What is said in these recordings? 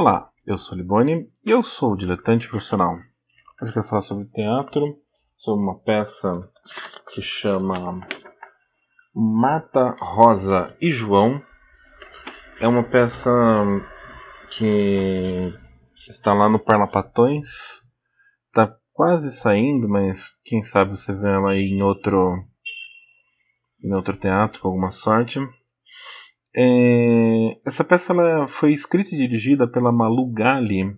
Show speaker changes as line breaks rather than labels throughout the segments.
Olá, eu sou Liboni e eu sou diletante profissional. Hoje eu quero falar sobre teatro, sobre uma peça que chama Marta, Rosa e João. É uma peça que está lá no Parlapatões. Está quase saindo, mas quem sabe você vê ela aí em outro, em outro teatro com alguma sorte. É, essa peça foi escrita e dirigida pela Malu Gali.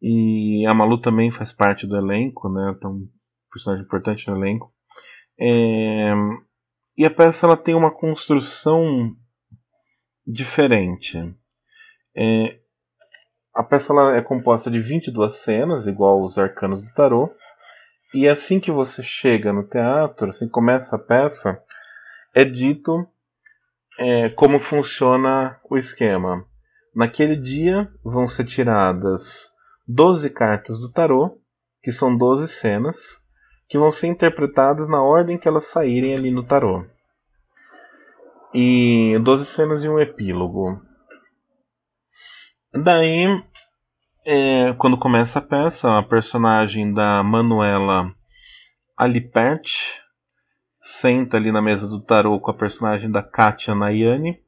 E a Malu também faz parte do elenco, né? Então, um personagem importante no elenco. É, e a peça ela tem uma construção diferente. É, a peça ela é composta de 22 cenas, igual os arcanos do tarô. E assim que você chega no teatro, assim começa a peça, é dito é, como funciona o esquema. Naquele dia vão ser tiradas 12 cartas do tarô, que são 12 cenas, que vão ser interpretadas na ordem que elas saírem ali no tarô. E 12 cenas e um epílogo. Daí, é, quando começa a peça, a personagem da Manuela Alipert, senta ali na mesa do tarô com a personagem da Katia Nayane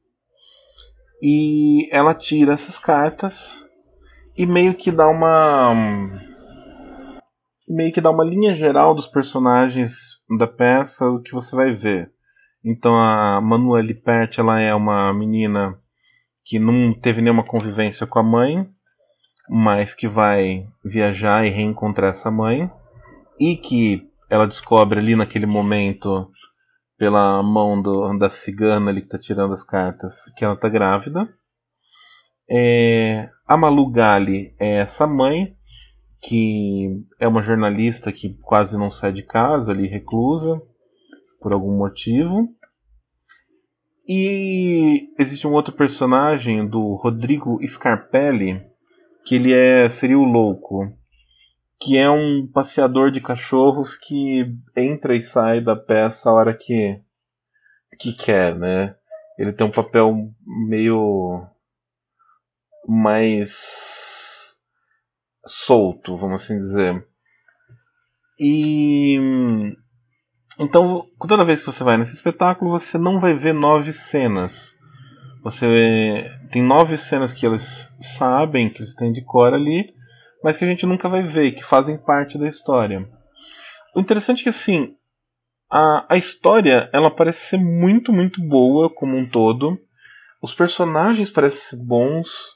e ela tira essas cartas e meio que dá uma meio que dá uma linha geral dos personagens da peça o que você vai ver. Então a Manuelle Pert ela é uma menina que não teve nenhuma convivência com a mãe mas que vai viajar e reencontrar essa mãe e que ela descobre ali naquele momento, pela mão do, da cigana ali que está tirando as cartas, que ela está grávida. É, a Malu Gali é essa mãe, que é uma jornalista que quase não sai de casa, ali reclusa, por algum motivo. E existe um outro personagem do Rodrigo Scarpelli, que ele é seria o louco, que é um passeador de cachorros que entra e sai da peça a hora que, que quer, né? Ele tem um papel meio mais solto, vamos assim dizer. E então, toda vez que você vai nesse espetáculo, você não vai ver nove cenas. Você tem nove cenas que eles sabem, que eles têm de cor ali, mas que a gente nunca vai ver, que fazem parte da história. O interessante é que assim, a, a história ela parece ser muito, muito boa como um todo. Os personagens parecem ser bons.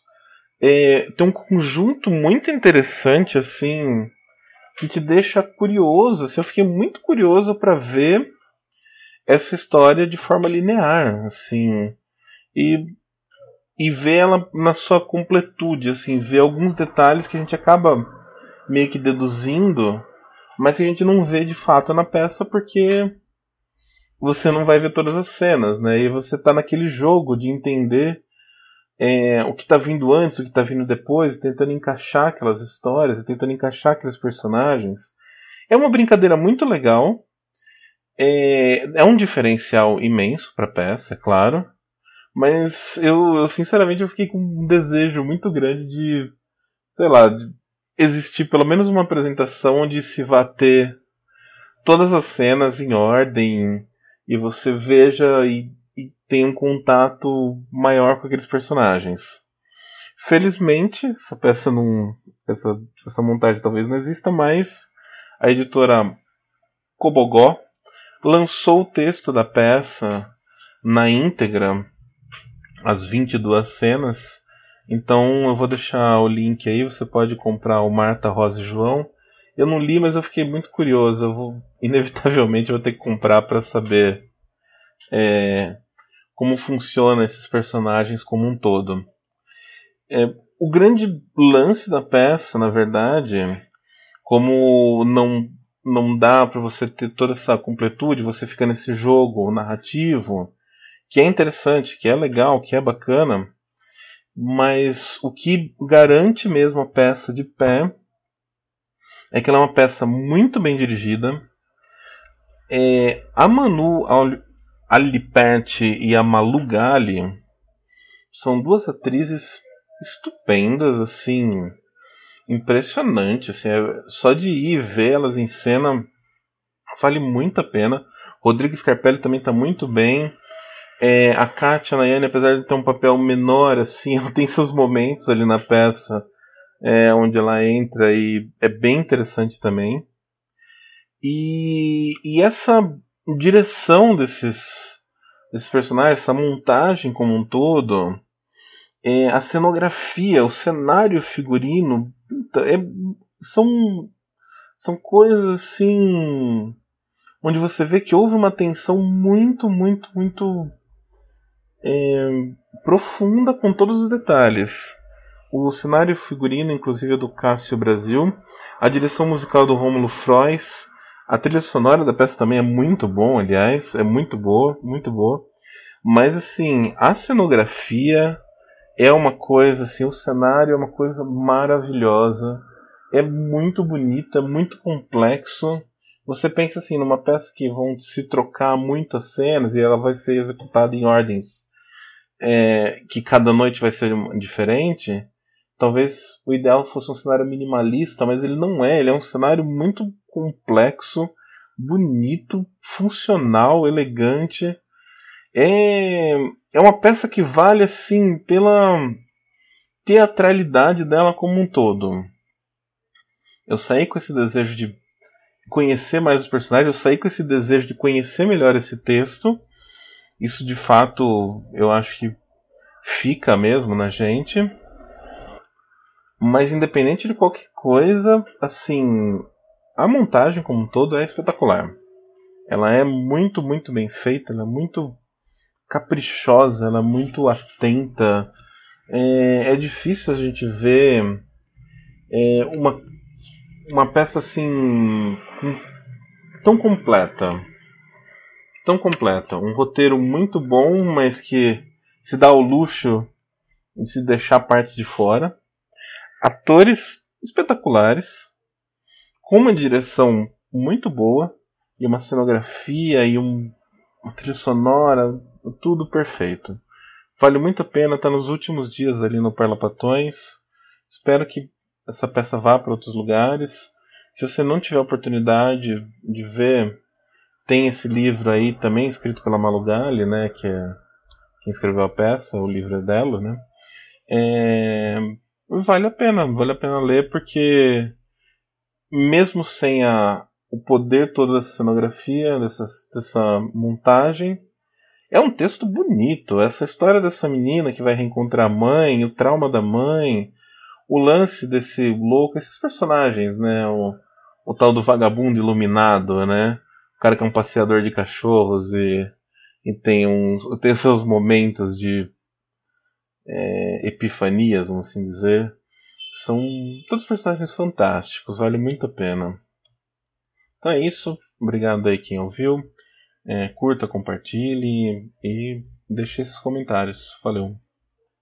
É, tem um conjunto muito interessante assim que te deixa curioso. Assim, eu fiquei muito curioso para ver essa história de forma linear, assim, e e ver ela na sua completude, assim, ver alguns detalhes que a gente acaba meio que deduzindo, mas que a gente não vê de fato na peça porque você não vai ver todas as cenas, né? E você está naquele jogo de entender é, o que está vindo antes, o que está vindo depois, tentando encaixar aquelas histórias, tentando encaixar aqueles personagens. É uma brincadeira muito legal. É, é um diferencial imenso para a peça, é claro. Mas eu, eu, sinceramente eu fiquei com um desejo muito grande de, sei lá, de existir pelo menos uma apresentação onde se vá ter todas as cenas em ordem e você veja e, e tenha um contato maior com aqueles personagens. Felizmente, essa peça não. Essa, essa montagem talvez não exista, mas a editora Cobogó lançou o texto da peça na íntegra as 22 cenas. Então eu vou deixar o link aí, você pode comprar o Marta, Rosa e João. Eu não li, mas eu fiquei muito curioso. Eu vou, inevitavelmente eu vou ter que comprar para saber é, como funciona esses personagens como um todo. É, o grande lance da peça, na verdade, como não não dá para você ter toda essa completude, você fica nesse jogo narrativo que é interessante, que é legal, que é bacana, mas o que garante mesmo a peça de pé é que ela é uma peça muito bem dirigida. É, a Manu Alipert e a Malu Gali são duas atrizes estupendas, assim, impressionante, assim, é, só de ir ver elas em cena vale muito a pena. Rodrigo Scarpelli também está muito bem. É, a Katia Nayane, apesar de ter um papel menor, assim, ela tem seus momentos ali na peça é, onde ela entra e é bem interessante também. E, e essa direção desses, desses personagens, essa montagem como um todo, é, a cenografia, o cenário figurino, é, são, são coisas assim. onde você vê que houve uma atenção muito, muito, muito é, profunda com todos os detalhes. O cenário figurino, inclusive, é do Cássio Brasil. A direção musical do Rômulo Frois. A trilha sonora da peça também é muito bom, aliás. É muito boa, muito boa. Mas, assim, a cenografia é uma coisa, assim, o cenário é uma coisa maravilhosa. É muito bonito, é muito complexo. Você pensa assim, numa peça que vão se trocar muitas cenas e ela vai ser executada em ordens é, que cada noite vai ser diferente. Talvez o ideal fosse um cenário minimalista, mas ele não é. Ele é um cenário muito complexo, bonito, funcional, elegante. É, é uma peça que vale assim pela teatralidade dela como um todo. Eu saí com esse desejo de conhecer mais os personagens, eu saí com esse desejo de conhecer melhor esse texto. Isso de fato eu acho que fica mesmo na gente. Mas independente de qualquer coisa, assim, a montagem como um todo é espetacular. Ela é muito, muito bem feita, ela é muito caprichosa, ela é muito atenta. É, é difícil a gente ver é, uma, uma peça assim tão completa. Tão completa. Um roteiro muito bom, mas que se dá o luxo de se deixar partes de fora atores espetaculares, com uma direção muito boa e uma cenografia e um, uma trilha sonora, tudo perfeito. Vale muito a pena estar nos últimos dias ali no Parlapatões. Espero que essa peça vá para outros lugares. Se você não tiver oportunidade de ver, tem esse livro aí também escrito pela Malu Gali, né, que é quem escreveu a peça, o livro é dela, né? É, vale a pena, vale a pena ler porque mesmo sem a, o poder todo dessa cenografia, dessa, dessa montagem, é um texto bonito. Essa história dessa menina que vai reencontrar a mãe, o trauma da mãe, o lance desse louco, esses personagens, né? O, o tal do vagabundo iluminado, né? Cara que é um passeador de cachorros e, e tem, uns, tem seus momentos de é, epifanias, vamos assim dizer. São todos personagens fantásticos, vale muito a pena. Então é isso. Obrigado aí quem ouviu. É, curta, compartilhe e deixe esses comentários. Valeu!